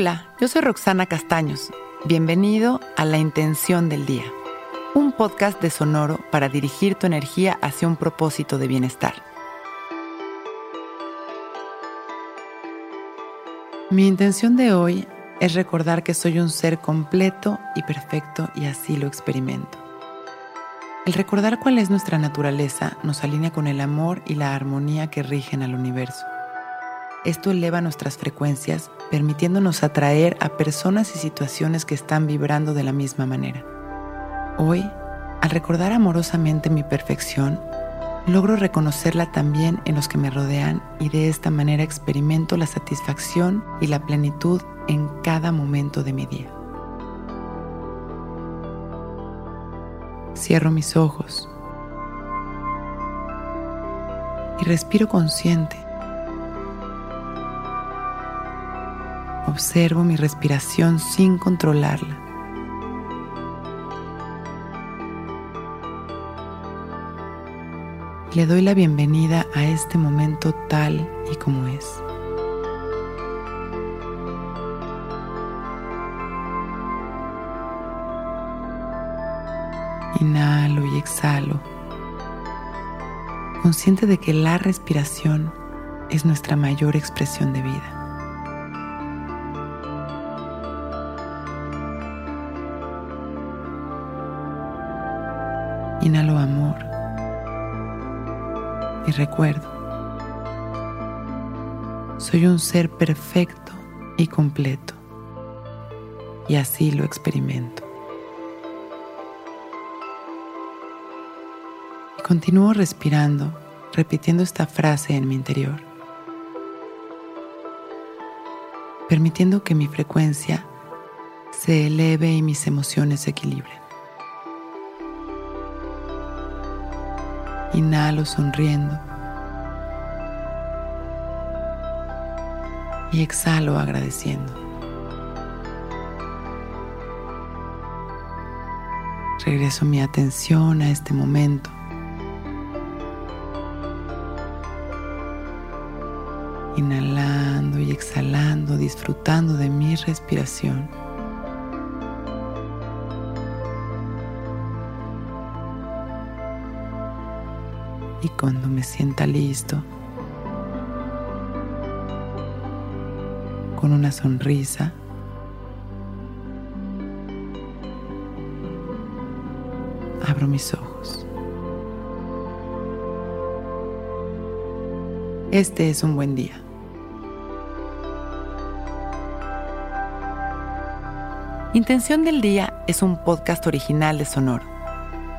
Hola, yo soy Roxana Castaños. Bienvenido a La Intención del Día, un podcast de Sonoro para dirigir tu energía hacia un propósito de bienestar. Mi intención de hoy es recordar que soy un ser completo y perfecto y así lo experimento. El recordar cuál es nuestra naturaleza nos alinea con el amor y la armonía que rigen al universo. Esto eleva nuestras frecuencias, permitiéndonos atraer a personas y situaciones que están vibrando de la misma manera. Hoy, al recordar amorosamente mi perfección, logro reconocerla también en los que me rodean y de esta manera experimento la satisfacción y la plenitud en cada momento de mi día. Cierro mis ojos y respiro consciente Observo mi respiración sin controlarla. Le doy la bienvenida a este momento tal y como es. Inhalo y exhalo, consciente de que la respiración es nuestra mayor expresión de vida. Inhalo amor y recuerdo. Soy un ser perfecto y completo y así lo experimento. Y continúo respirando, repitiendo esta frase en mi interior, permitiendo que mi frecuencia se eleve y mis emociones se equilibren. Inhalo sonriendo. Y exhalo agradeciendo. Regreso mi atención a este momento. Inhalando y exhalando, disfrutando de mi respiración. Y cuando me sienta listo, con una sonrisa, abro mis ojos. Este es un buen día. Intención del Día es un podcast original de Sonoro.